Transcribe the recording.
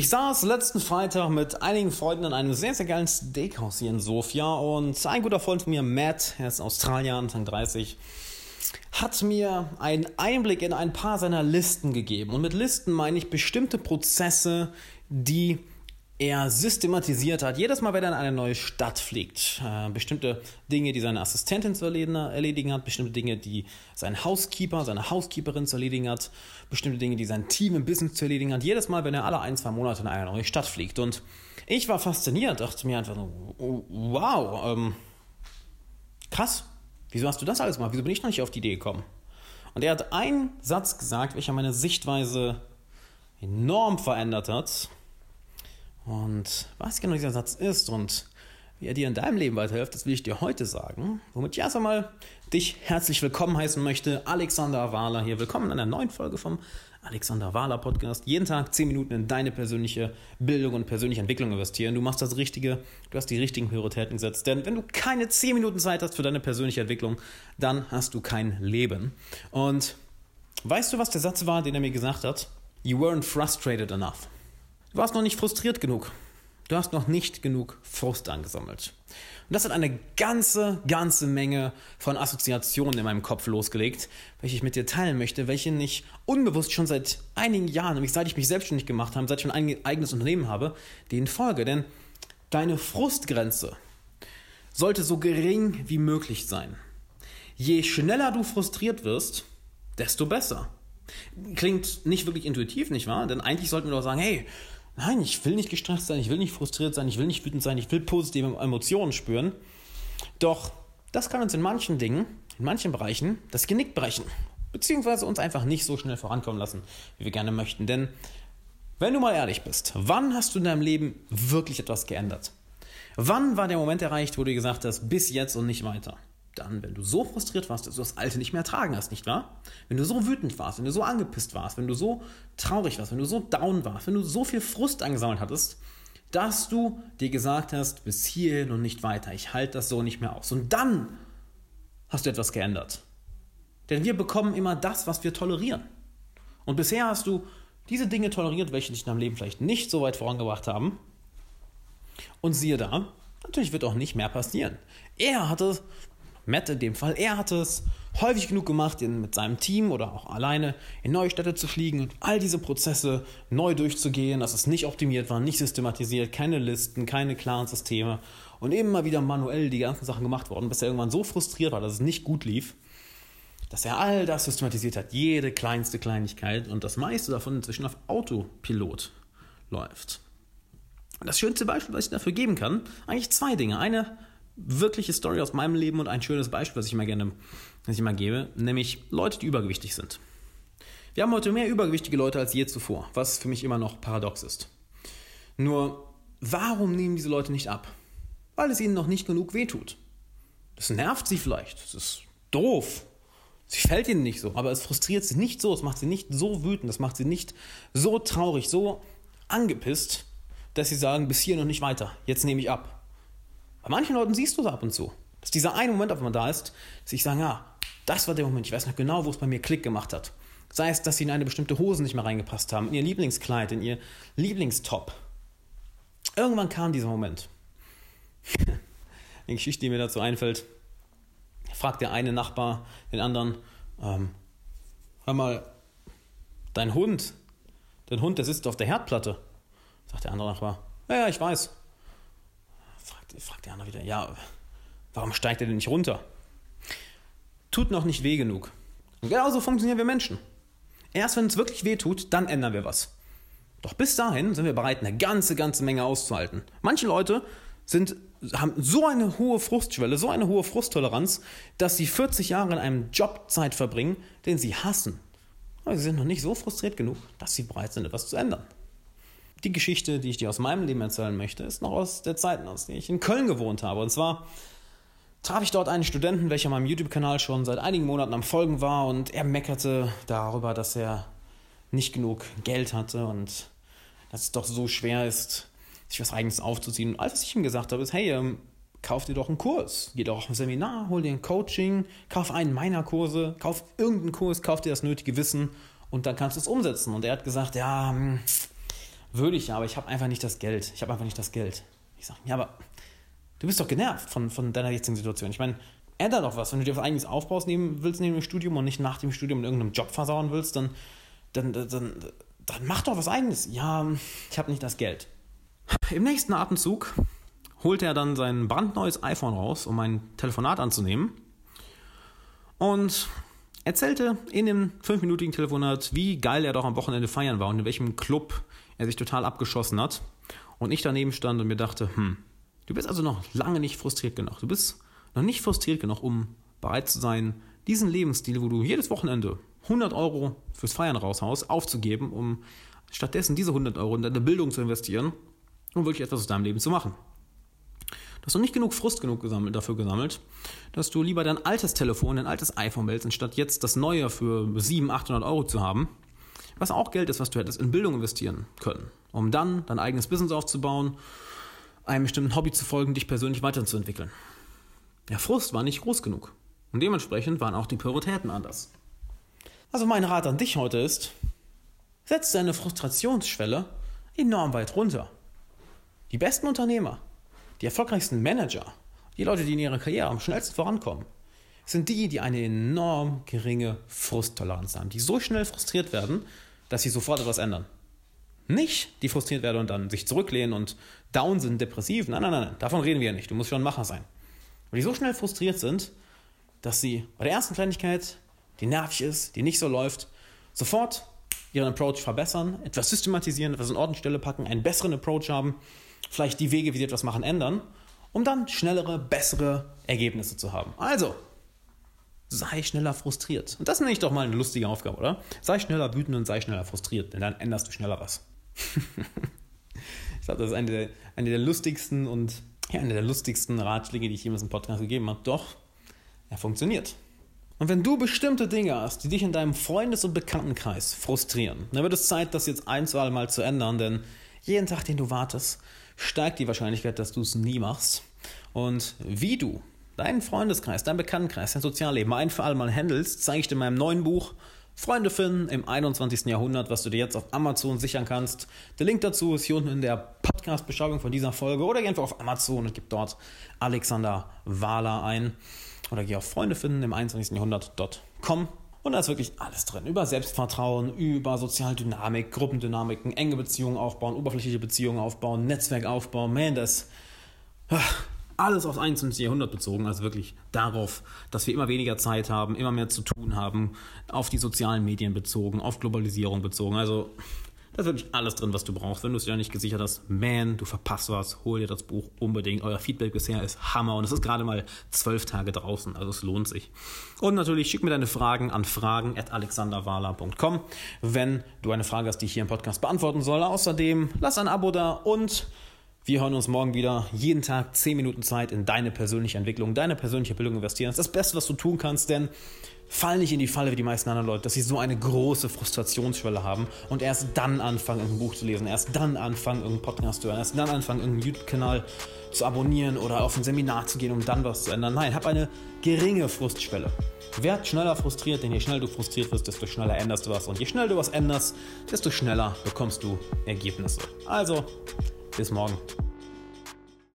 Ich saß letzten Freitag mit einigen Freunden in einem sehr, sehr geilen Steakhouse hier in Sofia und ein guter Freund von mir, Matt, er ist Australier, Anfang 30, hat mir einen Einblick in ein paar seiner Listen gegeben. Und mit Listen meine ich bestimmte Prozesse, die er systematisiert hat. Jedes Mal, wenn er in eine neue Stadt fliegt, äh, bestimmte Dinge, die seine Assistentin zu erledigen hat, bestimmte Dinge, die sein Housekeeper, seine Housekeeperin zu erledigen hat, bestimmte Dinge, die sein Team im Business zu erledigen hat. Jedes Mal, wenn er alle ein, zwei Monate in eine neue Stadt fliegt. Und ich war fasziniert, dachte mir einfach so, wow, ähm, krass, wieso hast du das alles gemacht? Wieso bin ich noch nicht auf die Idee gekommen? Und er hat einen Satz gesagt, welcher meine Sichtweise enorm verändert hat und was genau dieser Satz ist und wie er dir in deinem Leben weiterhilft, das will ich dir heute sagen. Womit ich erst einmal dich herzlich willkommen heißen möchte. Alexander Wahler hier. Willkommen in einer neuen Folge vom Alexander Wahler Podcast. Jeden Tag 10 Minuten in deine persönliche Bildung und persönliche Entwicklung investieren. Du machst das Richtige, du hast die richtigen Prioritäten gesetzt. Denn wenn du keine 10 Minuten Zeit hast für deine persönliche Entwicklung, dann hast du kein Leben. Und weißt du, was der Satz war, den er mir gesagt hat? You weren't frustrated enough. Du warst noch nicht frustriert genug. Du hast noch nicht genug Frust angesammelt. Und das hat eine ganze, ganze Menge von Assoziationen in meinem Kopf losgelegt, welche ich mit dir teilen möchte, welche ich unbewusst schon seit einigen Jahren, nämlich seit ich mich selbstständig gemacht habe, seit ich ein eigenes Unternehmen habe, denen folge. Denn deine Frustgrenze sollte so gering wie möglich sein. Je schneller du frustriert wirst, desto besser. Klingt nicht wirklich intuitiv, nicht wahr? Denn eigentlich sollten wir doch sagen, hey, Nein, ich will nicht gestresst sein, ich will nicht frustriert sein, ich will nicht wütend sein, ich will positive Emotionen spüren. Doch das kann uns in manchen Dingen, in manchen Bereichen das Genick brechen. Beziehungsweise uns einfach nicht so schnell vorankommen lassen, wie wir gerne möchten. Denn wenn du mal ehrlich bist, wann hast du in deinem Leben wirklich etwas geändert? Wann war der Moment erreicht, wo du gesagt hast, bis jetzt und nicht weiter? Dann, wenn du so frustriert warst, dass du das Alte nicht mehr ertragen hast, nicht wahr? Wenn du so wütend warst, wenn du so angepisst warst, wenn du so traurig warst, wenn du so down warst, wenn du so viel Frust angesammelt hattest, dass du dir gesagt hast, bis hierhin und nicht weiter, ich halte das so nicht mehr aus. Und dann hast du etwas geändert. Denn wir bekommen immer das, was wir tolerieren. Und bisher hast du diese Dinge toleriert, welche dich in deinem Leben vielleicht nicht so weit vorangebracht haben. Und siehe da, natürlich wird auch nicht mehr passieren. Er hatte Matt in dem Fall, er hat es häufig genug gemacht, mit seinem Team oder auch alleine in neue Städte zu fliegen und all diese Prozesse neu durchzugehen, dass es nicht optimiert war, nicht systematisiert, keine Listen, keine klaren Systeme und immer wieder manuell die ganzen Sachen gemacht worden, bis er irgendwann so frustriert war, dass es nicht gut lief, dass er all das systematisiert hat, jede kleinste Kleinigkeit und das meiste davon inzwischen auf Autopilot läuft. Das schönste Beispiel, was ich dafür geben kann, eigentlich zwei Dinge. Eine wirkliche Story aus meinem Leben und ein schönes Beispiel, was ich immer gerne was ich immer gebe, nämlich Leute, die übergewichtig sind. Wir haben heute mehr übergewichtige Leute als je zuvor, was für mich immer noch paradox ist. Nur, warum nehmen diese Leute nicht ab? Weil es ihnen noch nicht genug wehtut. Das nervt sie vielleicht, das ist doof, Sie fällt ihnen nicht so, aber es frustriert sie nicht so, es macht sie nicht so wütend, es macht sie nicht so traurig, so angepisst, dass sie sagen, bis hier noch nicht weiter, jetzt nehme ich ab. Bei manchen Leuten siehst du es ab und zu. Dass dieser eine Moment auf einmal da ist, dass ich sage, ja, das war der Moment, ich weiß noch genau, wo es bei mir Klick gemacht hat. Sei es, dass sie in eine bestimmte Hose nicht mehr reingepasst haben, in ihr Lieblingskleid, in ihr Lieblingstop. Irgendwann kam dieser Moment. Eine Geschichte, die mir dazu einfällt, fragt der eine Nachbar den anderen, ähm, hör mal, dein Hund, dein Hund, der sitzt auf der Herdplatte. Sagt der andere Nachbar, ja, ja, ich weiß fragt, fragt der andere wieder, ja, warum steigt er denn nicht runter? Tut noch nicht weh genug. Und genauso funktionieren wir Menschen. Erst wenn es wirklich weh tut, dann ändern wir was. Doch bis dahin sind wir bereit, eine ganze, ganze Menge auszuhalten. Manche Leute sind, haben so eine hohe Frustschwelle, so eine hohe Frusttoleranz, dass sie 40 Jahre in einem Job Zeit verbringen, den sie hassen. Aber sie sind noch nicht so frustriert genug, dass sie bereit sind, etwas zu ändern. Die Geschichte, die ich dir aus meinem Leben erzählen möchte, ist noch aus der Zeit, aus der ich in Köln gewohnt habe. Und zwar traf ich dort einen Studenten, welcher meinem YouTube-Kanal schon seit einigen Monaten am Folgen war und er meckerte darüber, dass er nicht genug Geld hatte und dass es doch so schwer ist, sich was Eigenes aufzuziehen. Und alles, was ich ihm gesagt habe, ist, hey, ähm, kauf dir doch einen Kurs, geh doch auf ein Seminar, hol dir ein Coaching, kauf einen meiner Kurse, kauf irgendeinen Kurs, kauf dir das nötige Wissen und dann kannst du es umsetzen. Und er hat gesagt, ja, hm, würde ich ja, aber ich habe einfach nicht das Geld. Ich habe einfach nicht das Geld. Ich sage, ja, aber du bist doch genervt von, von deiner jetzigen Situation. Ich meine, ändere doch was. Wenn du dir was eigenes aufbaust nehmen willst neben dem Studium und nicht nach dem Studium in irgendeinem Job versauen willst, dann, dann, dann, dann mach doch was eigenes. Ja, ich habe nicht das Geld. Im nächsten Atemzug holte er dann sein brandneues iPhone raus, um ein Telefonat anzunehmen. Und erzählte in dem fünfminütigen Telefonat, wie geil er doch am Wochenende feiern war und in welchem Club er sich total abgeschossen hat. Und ich daneben stand und mir dachte, hm, du bist also noch lange nicht frustriert genug. Du bist noch nicht frustriert genug, um bereit zu sein, diesen Lebensstil, wo du jedes Wochenende 100 Euro fürs Feiern raushaust, aufzugeben, um stattdessen diese 100 Euro in deine Bildung zu investieren um wirklich etwas aus deinem Leben zu machen. Du hast noch nicht genug Frust genug gesammelt, dafür gesammelt, dass du lieber dein altes Telefon, dein altes iPhone wählst, anstatt jetzt das neue für 700, 800 Euro zu haben, was auch Geld ist, was du hättest in Bildung investieren können, um dann dein eigenes Business aufzubauen, einem bestimmten Hobby zu folgen, dich persönlich weiterzuentwickeln. Der Frust war nicht groß genug und dementsprechend waren auch die Prioritäten anders. Also mein Rat an dich heute ist, setz deine Frustrationsschwelle enorm weit runter. Die besten Unternehmer, die erfolgreichsten Manager, die Leute, die in ihrer Karriere am schnellsten vorankommen, sind die, die eine enorm geringe Frusttoleranz haben, die so schnell frustriert werden, dass sie sofort etwas ändern. Nicht, die frustriert werden und dann sich zurücklehnen und down sind, depressiv. Nein, nein, nein, davon reden wir ja nicht. Du musst schon ein Macher sein. Weil die so schnell frustriert sind, dass sie bei der ersten Kleinigkeit, die nervig ist, die nicht so läuft, sofort ihren Approach verbessern, etwas systematisieren, etwas in Ordnungsstelle packen, einen besseren Approach haben vielleicht die Wege, wie sie etwas machen, ändern, um dann schnellere, bessere Ergebnisse zu haben. Also, sei schneller frustriert. Und das nenne ich doch mal eine lustige Aufgabe, oder? Sei schneller wütend und sei schneller frustriert, denn dann änderst du schneller was. ich glaube, das ist eine der, eine der lustigsten und ja, eine der lustigsten Ratschläge, die ich jemals im Podcast gegeben habe. Doch, er funktioniert. Und wenn du bestimmte Dinge hast, die dich in deinem Freundes- und Bekanntenkreis frustrieren, dann wird es Zeit, das jetzt ein, zwei Mal zu ändern, denn jeden Tag, den du wartest, steigt die Wahrscheinlichkeit, dass du es nie machst. Und wie du deinen Freundeskreis, deinen Bekanntenkreis, dein Sozialleben ein für alle Mal handelst, zeige ich dir in meinem neuen Buch Freunde finden im 21. Jahrhundert, was du dir jetzt auf Amazon sichern kannst. Der Link dazu ist hier unten in der Podcast-Beschreibung von dieser Folge oder geh einfach auf Amazon und gib dort Alexander Wahler ein oder geh auf Freunde finden im 21. Jahrhundert.com und da ist wirklich alles drin. Über Selbstvertrauen, über Sozialdynamik, Gruppendynamiken, enge Beziehungen aufbauen, oberflächliche Beziehungen aufbauen, Netzwerk aufbauen. Man, das ah, alles aufs 21. Jahrhundert bezogen. Also wirklich darauf, dass wir immer weniger Zeit haben, immer mehr zu tun haben, auf die sozialen Medien bezogen, auf Globalisierung bezogen. Also da ist wirklich alles drin, was du brauchst. Wenn du es dir nicht gesichert hast, man, du verpasst was, hol dir das Buch unbedingt. Euer Feedback bisher ist Hammer und es ist gerade mal zwölf Tage draußen, also es lohnt sich. Und natürlich schick mir deine Fragen an fragen.alexanderwala.com, wenn du eine Frage hast, die ich hier im Podcast beantworten soll. Außerdem lass ein Abo da und wir hören uns morgen wieder. Jeden Tag 10 Minuten Zeit in deine persönliche Entwicklung, deine persönliche Bildung investieren. Das ist das Beste, was du tun kannst, denn fall nicht in die Falle wie die meisten anderen Leute, dass sie so eine große Frustrationsschwelle haben und erst dann anfangen, irgendein Buch zu lesen, erst dann anfangen, irgendeinen Podcast zu hören, erst dann anfangen, irgendeinen YouTube-Kanal zu abonnieren oder auf ein Seminar zu gehen, um dann was zu ändern. Nein, hab eine geringe Frustschwelle. Werd schneller frustriert, denn je schneller du frustriert wirst, desto schneller änderst du was. Und je schneller du was änderst, desto schneller bekommst du Ergebnisse. Also, bis morgen.